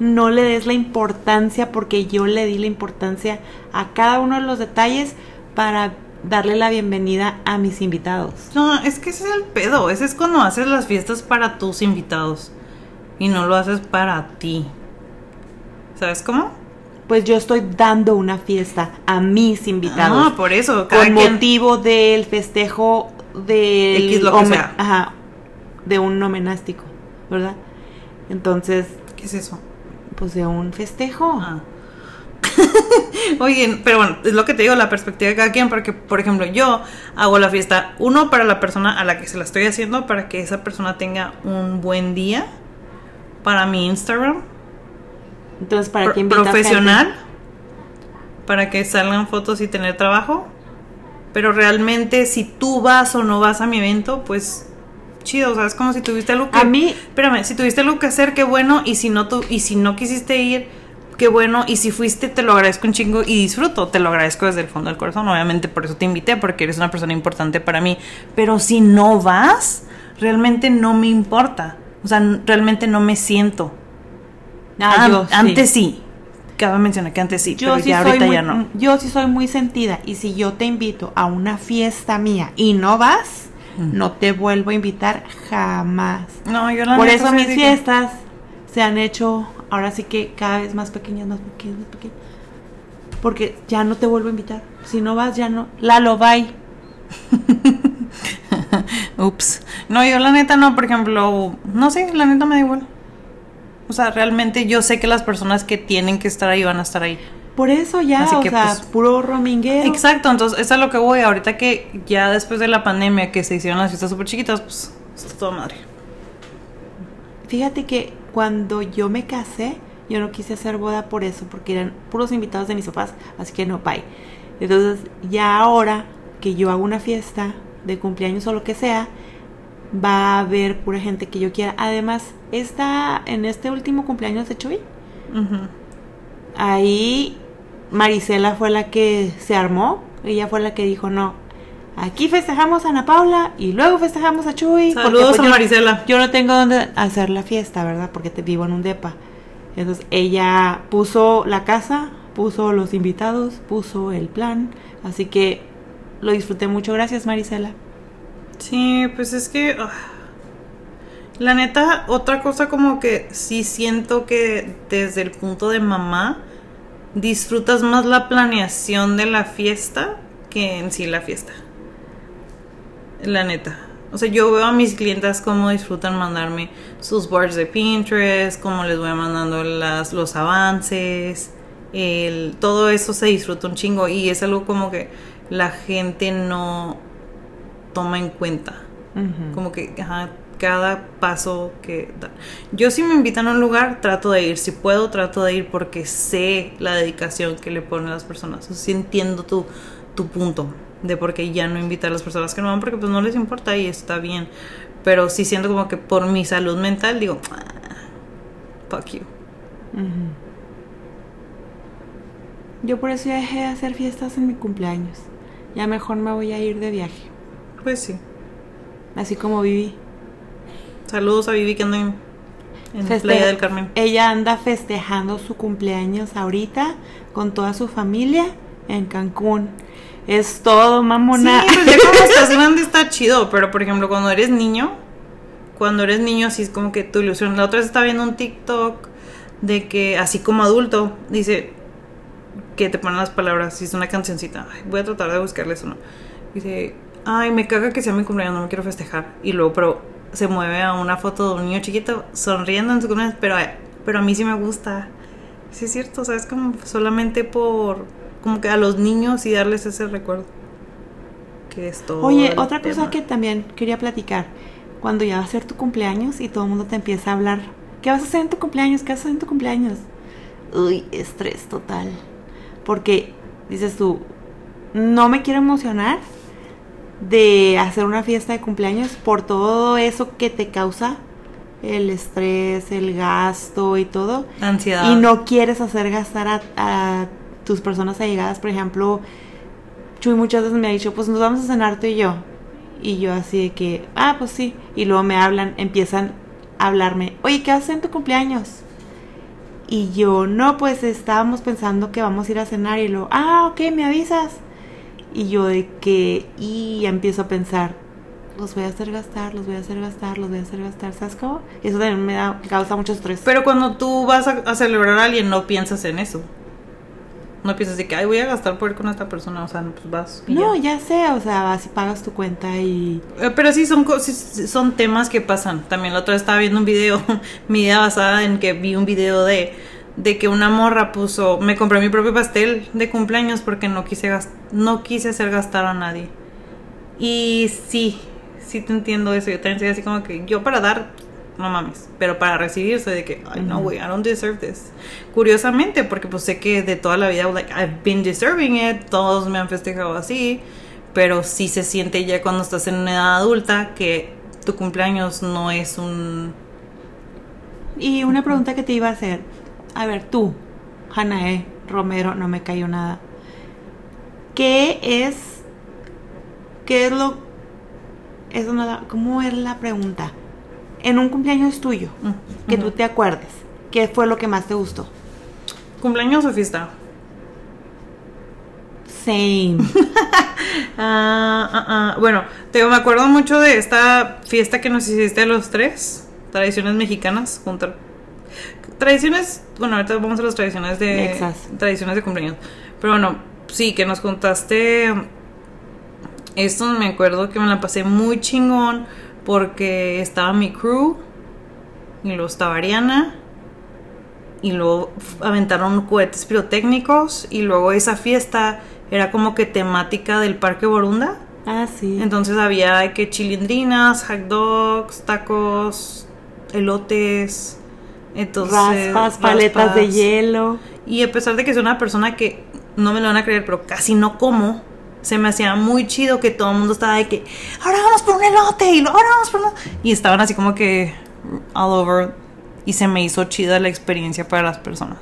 no le des la importancia porque yo le di la importancia a cada uno de los detalles para darle la bienvenida a mis invitados. No, es que ese es el pedo. Ese es cuando haces las fiestas para tus invitados. Y no lo haces para ti. ¿Sabes cómo? Pues yo estoy dando una fiesta a mis invitados. Ah, por eso. Cada con quien- motivo del festejo del X lo que sea. ajá, de un nomenástico, ¿verdad? Entonces, ¿Qué es eso? pues de un festejo. Ah. [laughs] Oye, pero bueno, es lo que te digo, la perspectiva de cada quien, porque, por ejemplo, yo hago la fiesta, uno, para la persona a la que se la estoy haciendo, para que esa persona tenga un buen día, para mi Instagram, Entonces, ¿para pro- qué profesional, gente? para que salgan fotos y tener trabajo, pero realmente si tú vas o no vas a mi evento, pues chido, o sea, es como si tuviste algo que A mí- espérame, si tuviste algo que hacer, qué bueno, y si no tu, y si no quisiste ir, qué bueno, y si fuiste, te lo agradezco un chingo y disfruto, te lo agradezco desde el fondo del corazón, obviamente por eso te invité, porque eres una persona importante para mí, pero si no vas, realmente no me importa. O sea, realmente no me siento. Ah, An- yo sí. Antes sí. Cabe mencionar que antes sí, Yo pero sí, ya ahorita muy, ya no. yo sí soy muy sentida y si yo te invito a una fiesta mía y no vas, Mm. no te vuelvo a invitar jamás. No, yo la Por eso mis que- fiestas se han hecho ahora sí que cada vez más pequeñas, más pequeñas, más pequeñas. Porque ya no te vuelvo a invitar. Si no vas, ya no. Lalo, bye. [laughs] Ups. No, yo la neta no, por ejemplo, no sé, la neta me da igual. O sea, realmente yo sé que las personas que tienen que estar ahí van a estar ahí. Por eso ya, Así o que, sea, pues, puro rominguero. Exacto, entonces eso es lo que voy. Ahorita que ya después de la pandemia que se hicieron las fiestas súper chiquitas, pues está toda madre. Fíjate que cuando yo me casé, yo no quise hacer boda por eso, porque eran puros invitados de mis papás, así que no, bye. Entonces, ya ahora que yo hago una fiesta de cumpleaños o lo que sea, va a haber pura gente que yo quiera. Además, esta, en este último cumpleaños de Chuy, ahí Marisela fue la que se armó, ella fue la que dijo, no, aquí festejamos a Ana Paula y luego festejamos a Chuy. porque, Saludos pues, a yo- Marisela. yo no tengo dónde hacer la fiesta, ¿verdad? Porque te vivo en un depa. Entonces ella puso la casa, puso los invitados, puso el plan. Así que lo disfruté mucho. Gracias, Marisela. Sí, pues es que. ah, la neta, otra cosa como que sí siento que desde el punto de mamá disfrutas más la planeación de la fiesta que en sí la fiesta. La neta. O sea, yo veo a mis clientas cómo disfrutan mandarme sus boards de Pinterest, cómo les voy mandando las, los avances, el, todo eso se disfruta un chingo y es algo como que la gente no toma en cuenta. Como que ajá, cada paso que da. Yo si me invitan a un lugar, trato de ir. Si puedo, trato de ir porque sé la dedicación que le ponen las personas. O sea, sí entiendo tu, tu punto de por qué ya no invitar a las personas que no van porque pues no les importa y está bien. Pero sí siento como que por mi salud mental digo, "Ah, fuck you. Yo por eso ya dejé de hacer fiestas en mi cumpleaños. Ya mejor me voy a ir de viaje. Pues sí. Así como viví. Saludos a Vivi que anda en, en Feste- Playa del Carmen. Ella anda festejando su cumpleaños ahorita con toda su familia en Cancún. Es todo, mamona. Sí, pues ya cuando estás [laughs] grande está chido, pero por ejemplo, cuando eres niño, cuando eres niño, así es como que tu ilusión. La otra vez estaba viendo un TikTok de que, así como adulto, dice que te ponen las palabras, si es una cancioncita. Ay, voy a tratar de buscarle eso, ¿no? Dice, ay, me caga que sea mi cumpleaños, no me quiero festejar. Y luego, pero se mueve a una foto de un niño chiquito sonriendo en su cumpleaños, pero, pero a mí sí me gusta. Sí, es cierto, o sea, es como solamente por, como que a los niños y darles ese recuerdo. Que es todo. Oye, otra cosa tema. que también quería platicar. Cuando ya va a ser tu cumpleaños y todo el mundo te empieza a hablar. ¿Qué vas a hacer en tu cumpleaños? ¿Qué vas a hacer en tu cumpleaños? Uy, estrés total. Porque dices tú, no me quiero emocionar de hacer una fiesta de cumpleaños por todo eso que te causa el estrés, el gasto y todo. Ansiedad. Y no quieres hacer gastar a, a tus personas allegadas. Por ejemplo, Chuy muchas veces me ha dicho, pues nos vamos a cenar tú y yo. Y yo así de que, ah, pues sí. Y luego me hablan, empiezan a hablarme, oye, ¿qué haces en tu cumpleaños? Y yo, no, pues estábamos pensando que vamos a ir a cenar. Y luego, ah, ok, me avisas. Y yo de que, y ya empiezo a pensar, los voy a hacer gastar, los voy a hacer gastar, los voy a hacer gastar, ¿sabes cómo? Y eso también me da, causa mucho estrés. Pero cuando tú vas a, a celebrar a alguien, no piensas en eso. No piensas de que, ay, voy a gastar por ir con esta persona. O sea, no, pues vas. No, ya. ya sé, o sea, vas y pagas tu cuenta y... Eh, Pero sí son, son temas que pasan. También la otra vez estaba viendo un video, [laughs] mi idea basada en que vi un video de, de que una morra puso, me compré mi propio pastel de cumpleaños porque no quise, gas- no quise hacer gastar a nadie. Y sí, sí te entiendo eso. Yo también soy así como que yo para dar, no mames. Pero para recibir soy de que, ay, no, güey, I don't deserve this. Curiosamente, porque pues sé que de toda la vida, like, I've been deserving it. Todos me han festejado así. Pero sí se siente ya cuando estás en una edad adulta que tu cumpleaños no es un... Y una pregunta que te iba a hacer. A ver, tú, Hanae Romero, no me cayó nada. ¿Qué es... ¿Qué es lo... eso no la- ¿cómo es la pregunta? En un cumpleaños tuyo, Mm, que tú te acuerdes, ¿qué fue lo que más te gustó? ¿Cumpleaños o fiesta? Same. [laughs] Ah, ah. Bueno, te me acuerdo mucho de esta fiesta que nos hiciste a los tres. Tradiciones mexicanas. Juntar. Tradiciones. Bueno, ahorita vamos a las tradiciones de. Tradiciones de cumpleaños. Pero bueno, sí, que nos contaste. Esto me acuerdo que me la pasé muy chingón. Porque estaba mi crew. Y luego estaba Ariana. Y luego aventaron cohetes pirotécnicos. Y luego esa fiesta era como que temática del Parque Borunda. ah, sí. Entonces había que chilindrinas, hot dogs, tacos, elotes. Entonces, raspas, paletas de hielo. Y a pesar de que soy una persona que no me lo van a creer, pero casi no como, se me hacía muy chido que todo el mundo estaba de que ahora vamos por un elote y ahora vamos por un... Y estaban así como que all over y se me hizo chida la experiencia para las personas.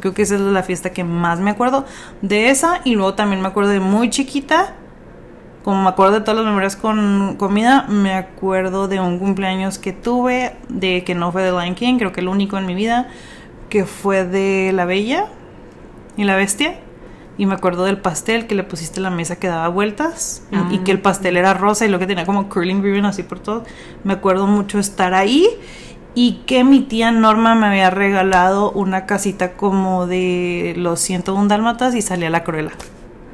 Creo que esa es la fiesta que más me acuerdo de esa y luego también me acuerdo de muy chiquita. Como me acuerdo de todas las memorias con comida, me acuerdo de un cumpleaños que tuve, de que no fue de Lion King, creo que el único en mi vida, que fue de La Bella y la Bestia. Y me acuerdo del pastel que le pusiste en la mesa que daba vueltas y- y que el pastel era rosa y lo que tenía como curling ribbon así por todo. Me acuerdo mucho estar ahí y que mi tía Norma me había regalado una casita como de los 101 dálmatas y salía la cruela.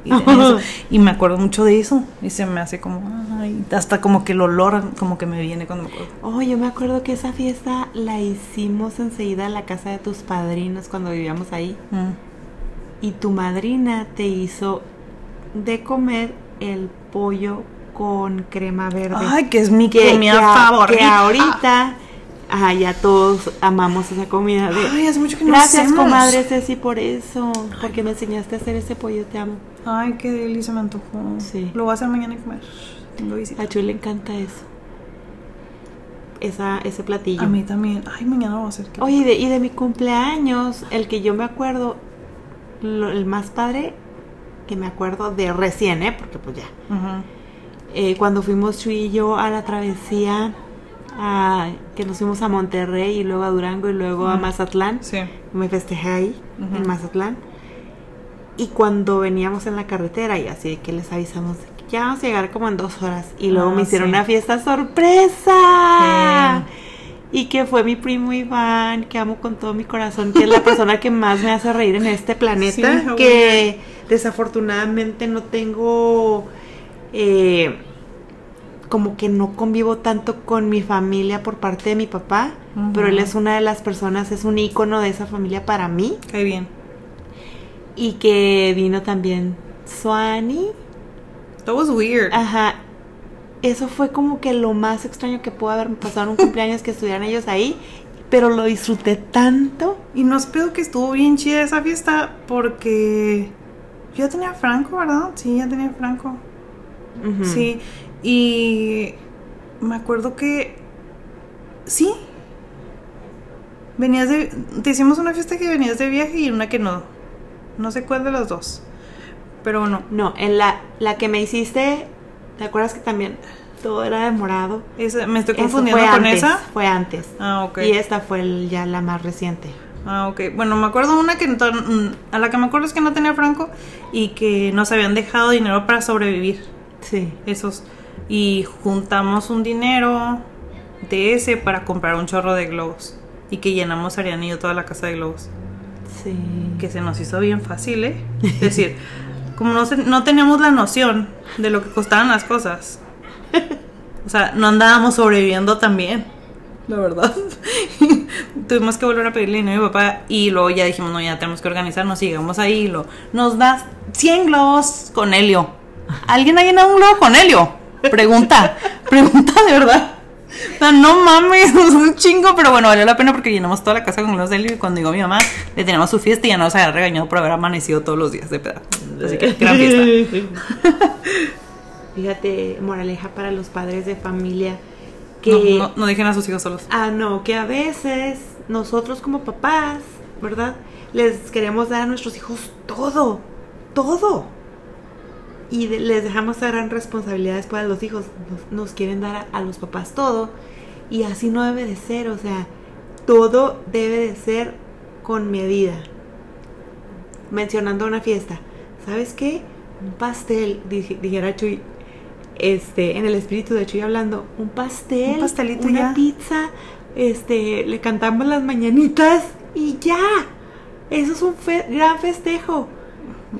Y, tenía eso. [laughs] Y me acuerdo mucho de eso y se me hace como ay, hasta como que el olor como que me viene cuando me acuerdo. Oh, yo me acuerdo que esa fiesta la hicimos enseguida en la casa de tus padrinos cuando vivíamos ahí. Mm. Y tu madrina te hizo de comer el pollo con crema verde. Ay, que es mi que, comida que a- favorita. que ahorita, ajá, ya todos amamos esa comida. De, Ay, hace mucho que no Gracias, hacemos. comadre Ceci, por eso. Porque me enseñaste a hacer ese pollo, te amo. Ay, qué delicia, me antojó. Sí. Lo voy a hacer mañana y comer. Tengo visita. A Chuy le encanta eso. Esa, ese platillo. A mí también. Ay, mañana lo voy a hacer. Oye, y de, y de mi cumpleaños, el que yo me acuerdo, lo- el más padre que me acuerdo de recién, ¿eh? Porque pues ya. Eh, cuando fuimos Chuy y yo a la travesía, a- que nos fuimos a Monterrey y luego a Durango y luego a. Mazatlán, Sí. me festejé ahí, en Mazatlán. Y cuando veníamos en la carretera, y así que les avisamos, ya vamos a llegar como en dos horas. Y luego Ah, me hicieron sí. una fiesta sorpresa. Y que fue mi primo Iván, que amo con todo mi corazón, que es la persona que más me hace reír en este planeta. Que desafortunadamente no tengo. eh, como que no convivo tanto con mi familia por parte de mi papá, pero él es una de las personas, es un ícono de esa familia para mí. Cae bien. Y que vino también Suani. That was weird. Ajá. Eso fue como que lo más extraño que pudo haber pasado en un cumpleaños que estuvieran ellos ahí. Pero lo disfruté tanto. Y nos pedo que estuvo bien chida esa fiesta porque yo ya tenía Franco, ¿verdad? Sí, ya tenía Franco. Sí. Y me acuerdo que sí. Venías de te hicimos una fiesta que venías de viaje y una que no. No sé cuál de las dos. Pero no. No, en la, la que me hiciste, ¿te acuerdas que también todo era de morado? Esa, me estoy confundiendo con antes, esa. Fue antes. Ah, ok. Y esta fue el- ya la más reciente. Ah, ok. Bueno, me acuerdo una que a la que me acuerdo es que no tenía Franco y que nos habían dejado dinero para sobrevivir. Sí. Esos. Y juntamos un dinero de ese para comprar un chorro de globos. Y que llenamos Ariana y yo toda la casa de globos. Sí. Que se nos hizo bien fácil, ¿eh? Es decir, [laughs] como no, se- no teníamos la noción de lo que costaban las cosas. O sea, no andábamos sobreviviendo tan bien. La verdad. [laughs] Tuvimos que volver a pedirle dinero a mi papá y luego ya dijimos, no, ya tenemos que organizarnos llegamos ahí y lo, nos das 100 globos con helio. ¿Alguien ha llenado un globo con helio? Pregunta, pregunta de verdad. O sea, no mames, [laughs] es un chingo, pero bueno, valió la pena porque llenamos toda la casa con de helio y cuando llegó mi mamá le teníamos su fiesta y ya nos había regañado por haber amanecido todos los días de pedo. Así que gran fiesta. [laughs] Fíjate, moraleja para los padres de familia. No, Que no, no dejen a sus hijos solos. Ah, no, que a veces nosotros como papás, ¿verdad? Les queremos dar a nuestros hijos todo, todo. Y de- les dejamos gran responsabilidad después a los hijos. Nos, nos quieren dar a, a los papás todo y así no debe de ser, o sea, todo debe de ser con medida. Mencionando una fiesta, ¿sabes qué? Un pastel, dije- dijera Chuy, este, en el espíritu de Chuy hablando, un pastel, Un pastelito una ya. pizza, este, le cantamos las mañanitas y ya. Eso es un fe- gran festejo.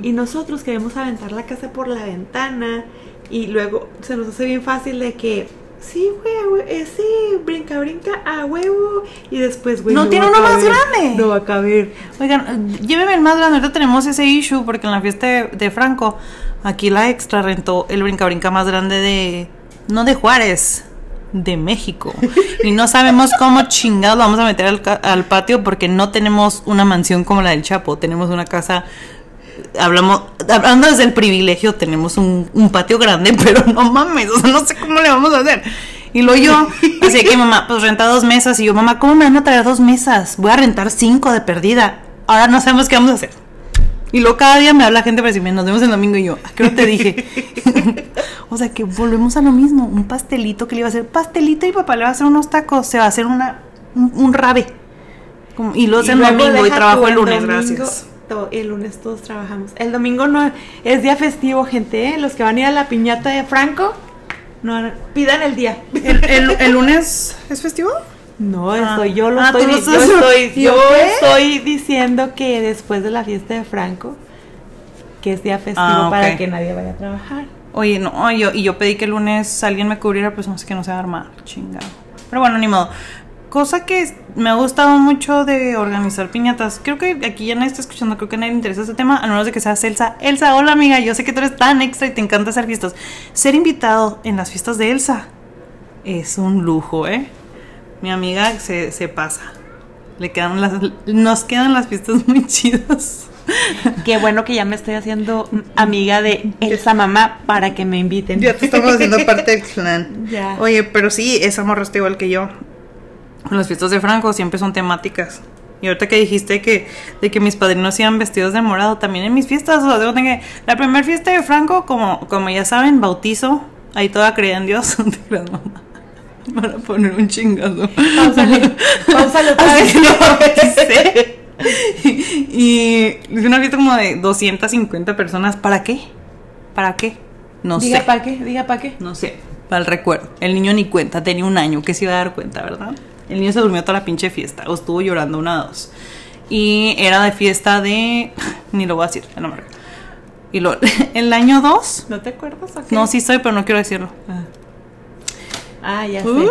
Y nosotros queremos aventar la casa por la ventana y luego se nos hace bien fácil de que, sí, güey, eh, sí, brinca, brinca, a huevo. Y después, güey, No tiene uno más grande. No va a caber. Oigan, eh, lléveme el más grande. Ahorita tenemos ese issue porque en la fiesta de, de Franco, aquí la extra rentó el brinca-brinca más grande de. No de Juárez, de México. Y no sabemos cómo chingados lo vamos a meter al, al patio porque no tenemos una mansión como la del Chapo. Tenemos una casa. Hablamos, hablando desde el privilegio, tenemos un, un patio grande, [laughs] pero no mames, o sea, no sé cómo le vamos a hacer. Y luego yo, así que mamá, pues renta dos mesas. Y yo, mamá, ¿cómo me van a traer dos mesas? Voy a rentar cinco de perdida. Ahora no sabemos qué vamos a hacer. Y luego cada día me habla gente para decirme, nos vemos el domingo. Y yo, ¿a qué hora te dije? [laughs] o sea, que volvemos a lo mismo. Un pastelito que le iba a hacer pastelito y papá le va a hacer unos tacos. Se va a hacer una, un, un rabe. Como- y luego es el domingo y trabajo el lunes, domingo, gracias. El lunes todos trabajamos. El domingo no es día festivo, gente. ¿eh? Los que van a ir a la piñata de Franco, no pidan el día. [laughs] ¿El, el- el lunes es festivo? No, Ah. estoy, yo lo Ah, estoy, yo estoy, yo estoy diciendo que después de la fiesta de Franco, que es día festivo Ah, para que nadie vaya a trabajar. Oye, no, yo, y yo pedí que el lunes alguien me cubriera, pues no sé que no se va a armar, chingado. Pero bueno, ni modo. Cosa que me ha gustado mucho de organizar piñatas. Creo que aquí ya nadie está escuchando, creo que nadie le interesa este tema, a menos de que sea Elsa. Elsa, hola amiga, yo sé que tú eres tan extra y te encanta hacer fiestas. Ser invitado en las fiestas de Elsa es un lujo, ¿eh? Mi amiga se, se pasa. Le quedan las, nos quedan las fiestas [laughs] muy chidas. Qué bueno que ya me estoy haciendo amiga de Elsa Mamá para que me inviten. Ya te estamos haciendo [laughs] parte del clan. Ya. Oye, pero sí, esa morra está igual que yo. Las fiestas de Franco siempre son temáticas. Y ahorita que dijiste que de que mis padrinos iban vestidos de morado, también en mis fiestas, o sea, que la primera fiesta de Franco, como, como ya saben, bautizo, ahí toda creía en Dios. [laughs] Para poner un chingazo. Otra [laughs] vez. y hice una fiesta como de 250 personas. ¿Para qué? ¿Para qué? No Diga sé. para qué, diga para qué. No sé, para el recuerdo. El niño ni cuenta, tenía un año, que se iba a dar cuenta, ¿verdad? El niño se durmió toda la pinche fiesta, o estuvo llorando una dos. Y era de fiesta de. [laughs] Ni lo voy a decir, no me recuerdo. Y lo, [laughs] el año 2, ¿No te acuerdas o qué? no, sí soy, pero no quiero decirlo. Ah, ya sé. Uy.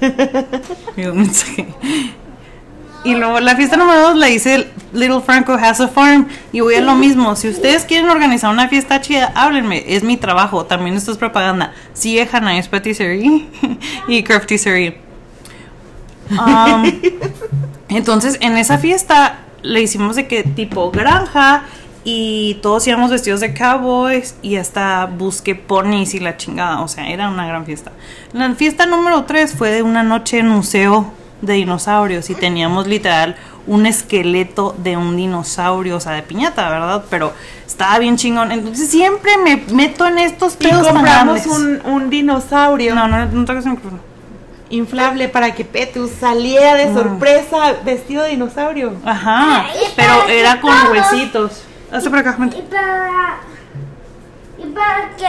[laughs] Y luego la fiesta número 2 la hice Little Franco Has a Farm. Y voy a lo mismo. Si ustedes quieren organizar una fiesta chida, háblenme. Es mi trabajo. También esto es propaganda. Sigue Hannah's Patisserie y Craftisserie. Um, [laughs] entonces, en esa fiesta le hicimos de que tipo granja y todos íbamos vestidos de cowboys y hasta busqué ponis y la chingada. O sea, era una gran fiesta. La fiesta número 3 fue de una noche en museo de dinosaurios y teníamos literal un esqueleto de un dinosaurio, o sea, de piñata, ¿verdad? Pero estaba bien chingón. Entonces siempre me meto en estos Y pedos tan compramos un dinosaurio No, no, no toques el micrófono. Inflable para que Petus saliera de sorpresa vestido de dinosaurio. Ajá, pero para era con todos- huesitos. Hazte por acá, Y para, y para que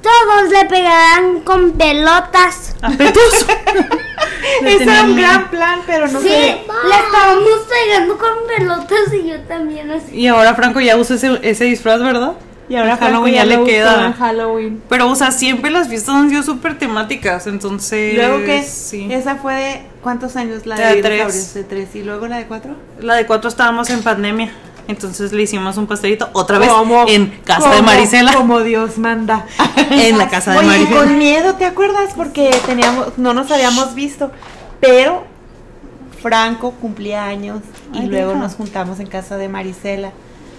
todos le pegarán con pelotas. A Petus. [laughs] Ese era un gran plan, pero no sí, sé. le estábamos pegando con pelotas y yo también así. Y ahora Franco ya usa ese, ese disfraz, ¿verdad? Y ahora En Halloween ya le queda. en Halloween. Pero, o sea, siempre las fiestas han sido súper temáticas, entonces... Luego que Sí. esa fue de ¿cuántos años la de, De tres. De tres y luego la de cuatro. La de cuatro estábamos en pandemia, entonces le hicimos un pastelito otra vez Como- en casa de Marisela. Como Dios manda. [laughs] En la casa de Oye, Marisela. con miedo, ¿te acuerdas? Porque teníamos, no nos habíamos visto. Pero Franco cumplía años y Ay, luego nos juntamos en casa de Marisela.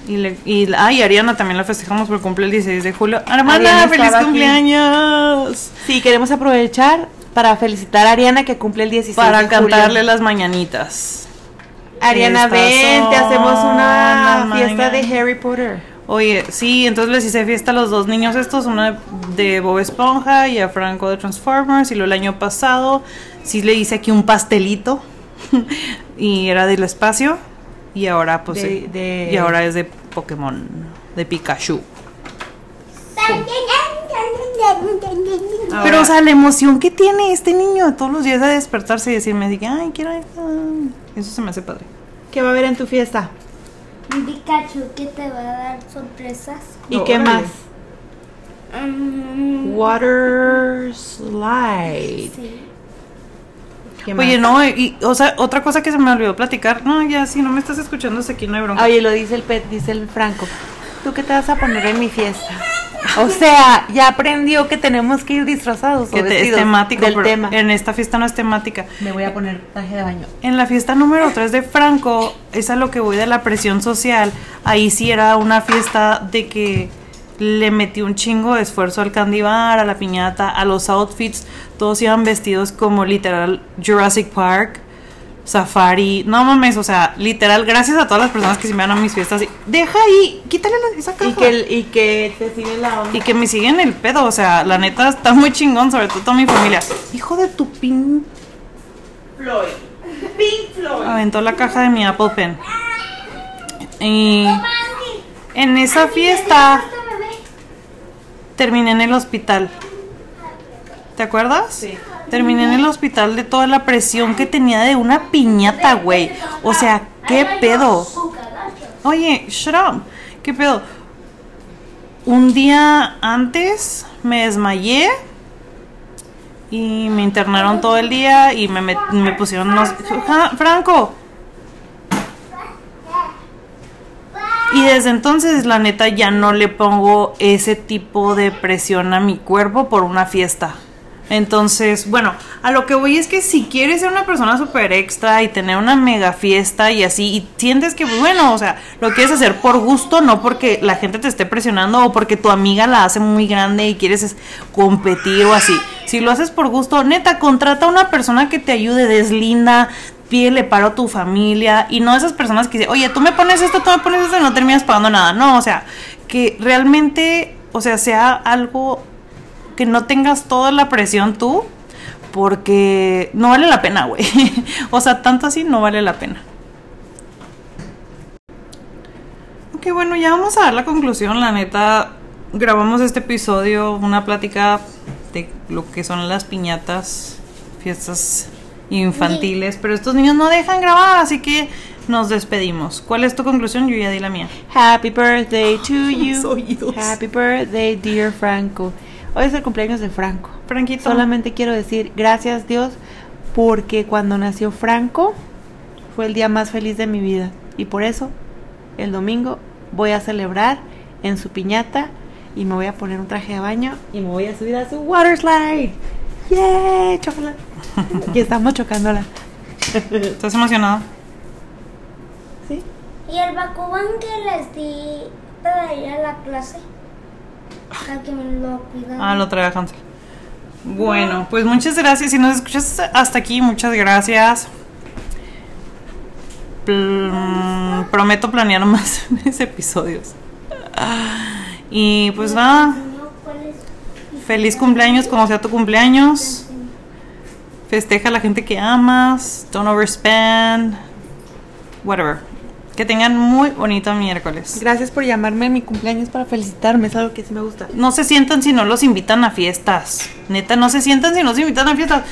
Y, le, y ay, Ariana también la festejamos por cumple el 16 de julio. Hermana, feliz estaba aquí. cumpleaños. Sí, queremos aprovechar para felicitar a Ariana que cumple el 16 Para de julio. cantarle las mañanitas. Ariana, ven, te hacemos una fiesta de. Harry Potter. Oye, sí, entonces les hice fiesta a los dos niños estos, una de Bob Esponja y a Franco de Transformers, y luego el año pasado sí le hice aquí un pastelito [laughs] y era del espacio y ahora pues De- y ahora es de Pokémon, de Pikachu. Pero o sea, la emoción que tiene este niño todos los días de despertarse y decirme así que, ay, quiero esto. Eso se me hace padre. ¿Qué va a haber en tu fiesta? Un Pikachu que te va a dar sorpresas. ¿Y qué Órale. más? Mm, Water slide. sí. Oye, no, y, o sea, otra cosa que se me olvidó platicar. No, ya, si no me estás escuchando, hasta aquí no hay bronca. Oye, lo dice el pet, dice el Franco. ¿Tú qué te vas a poner en mi fiesta? O sea, ya aprendió que tenemos que ir disfrazados que o te- es temático, del pero tema. en esta fiesta no es temática. Me voy a poner traje de baño. En la fiesta número 3 de Franco, es a lo que voy de la presión social. Ahí sí era una fiesta de que le metí un chingo de esfuerzo al candy bar, a la piñata, a los outfits. Todos iban vestidos como literal Jurassic Park, Safari. No mames, o sea, literal, gracias a todas las personas que se me van a mis fiestas. y, Deja ahí, quítale la, esa caja. Y que, y que te sigue la onda. Y que me siguen el pedo, o sea, la neta está muy chingón, sobre todo toda mi familia. Hijo de tu pin. Floyd. Pink Floyd. Aventó la caja de mi Apple Pen. Y en esa fiesta terminé en el hospital. ¿Te acuerdas? Sí. Terminé en el hospital de toda la presión que tenía de una piñata, güey. O sea, ¿qué pedo? Oye, shut up. ¿Qué pedo? Un día antes me desmayé y me internaron todo el día y me, pusieron unos... Franco. Y desde entonces, la neta, ya no le pongo ese tipo de presión a mi cuerpo por una fiesta. Entonces, bueno, a lo que voy es que si quieres ser una persona súper extra y tener una mega fiesta y así, y sientes que, pues, bueno, o sea, lo quieres hacer por gusto, no porque la gente te esté presionando o porque tu amiga la hace muy grande y quieres es- competir o así. Si lo haces por gusto, neta, contrata a una persona que te ayude, deslinda, pídele paro a tu familia y no esas personas que dicen, oye, tú me pones esto, tú me pones esto y no terminas pagando nada. No, o sea, que realmente, o sea, sea algo que no tengas toda la presión tú, porque no vale la pena, güey. [laughs] o sea, tanto así no vale la pena. Ok, bueno, ya vamos a dar la conclusión. La neta, grabamos este episodio, una plática de lo que son las piñatas, fiestas infantiles, pero estos niños no dejan grabar, así que nos despedimos. ¿Cuál es tu conclusión? Yo ya di la mía. Happy birthday to [laughs] you. Happy birthday, dear Franco. Hoy es el cumpleaños de Franco. Franquito. Solamente quiero decir gracias Dios porque cuando nació Franco fue el día más feliz de mi vida y por eso el domingo voy a celebrar en su piñata y me voy a poner un traje de baño y me voy a subir a su water slide. ¡Yay! Chocolate. [laughs] y estamos chocándola. ¿Estás emocionado? ¿Sí? Y el Bakugan que les di todavía a la clase. Para que me lo cuidaran. Ah, lo trae a Hansel. Bueno, pues muchas gracias. Si nos escuchas hasta aquí, muchas gracias. Pl- prometo planear [laughs] más episodios. Y pues nada. Feliz cumpleaños como sea tu cumpleaños. Festeja a la gente que amas. Don't overspend. Whatever. Que tengan muy bonito miércoles. Gracias por llamarme en mi cumpleaños para felicitarme, es algo que sí me gusta. No se sientan si no los invitan a fiestas. Neta, no se sientan si no se invitan a fiestas.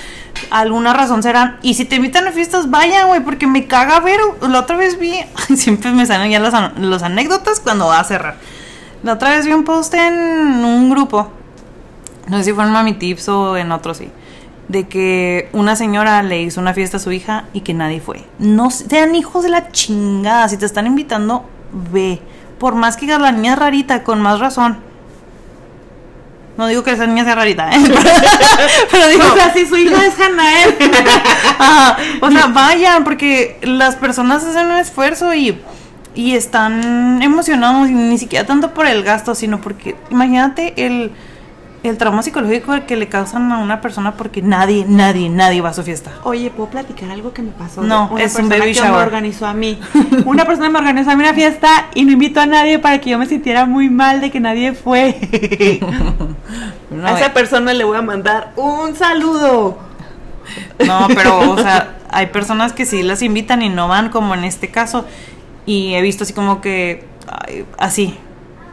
Alguna razón serán. Y si te invitan a fiestas, vaya, güey, porque me caga ver. La otra vez vi. [laughs] Siempre me salen ya las anécdotas cuando va a cerrar. La otra vez vi un post en un grupo. No sé si fue en Mami Tips o en otro, sí. De que una señora le hizo una fiesta a su hija y que nadie fue. No sean hijos de la chingada. Si te están invitando, ve. Por más que digas la niña es rarita, con más razón. No digo que esa niña sea rarita, ¿eh? [laughs] Pero digo. O sea, si su hija es Hanael. [laughs] Ajá, o sea, vayan, porque las personas hacen un esfuerzo y, y están emocionados, y ni siquiera tanto por el gasto, sino porque, imagínate el, el trauma psicológico que le causan a una persona porque nadie, nadie, nadie va a su fiesta. Oye, ¿puedo platicar algo que me pasó? No, Una es un baby que shower. me organizó a mí. [laughs] Una persona me organizó a mí una fiesta y no invitó a nadie para que yo me sintiera muy mal de que nadie fue. [laughs] No, a esa persona le voy a mandar un saludo. No, pero, o sea, [laughs] hay personas que sí las invitan y no van, como en este caso. Y he visto así como que, ay, así,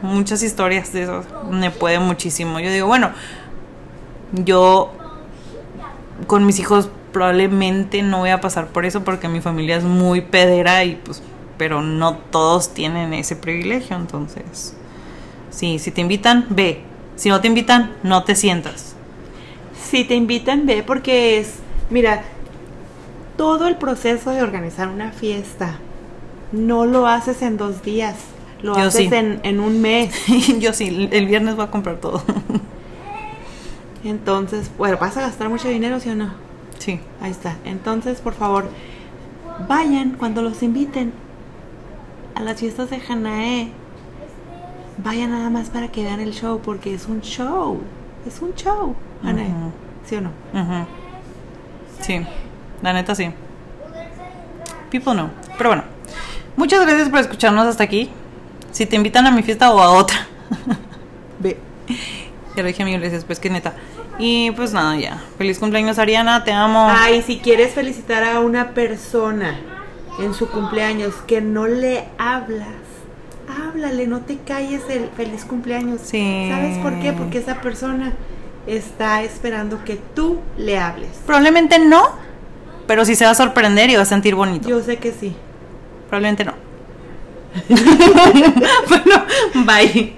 muchas historias de eso. Me puede muchísimo. Yo digo, bueno, yo con mis hijos probablemente no voy a pasar por eso porque mi familia es muy pedera y pues, pero no todos tienen ese privilegio. Entonces, sí, si te invitan, ve. Si no te invitan, no te sientas. Si te invitan, ve porque es, mira, todo el proceso de organizar una fiesta no lo haces en dos días, lo Yo haces sí. en, en un mes. [laughs] yo sí, el viernes voy a comprar todo. [laughs] Entonces, bueno, ¿vas a gastar mucho dinero, sí o no? sí. Ahí está. Entonces, por favor, vayan cuando los inviten a las fiestas de Hanae. Vayan nada más para que vean el show, porque es un show. Es un show, Hanae. ¿Sí o no? Sí, la neta sí. People no. Pero bueno, muchas gracias por escucharnos hasta aquí. Si te invitan a mi fiesta o a otra, [laughs] Ve. ya lo dije mil veces, pues que neta. Y pues nada, ya. Feliz cumpleaños, Ariana, te amo. Ay, si quieres felicitar a una persona en su cumpleaños que no le hablas, háblale, no te calles el feliz cumpleaños. Sí. ¿Sabes por qué? Porque esa persona está esperando que tú le hables. Probablemente no, pero sí se va a sorprender y va a sentir bonito. Yo sé que sí. Probablemente no. [laughs] bueno, bye.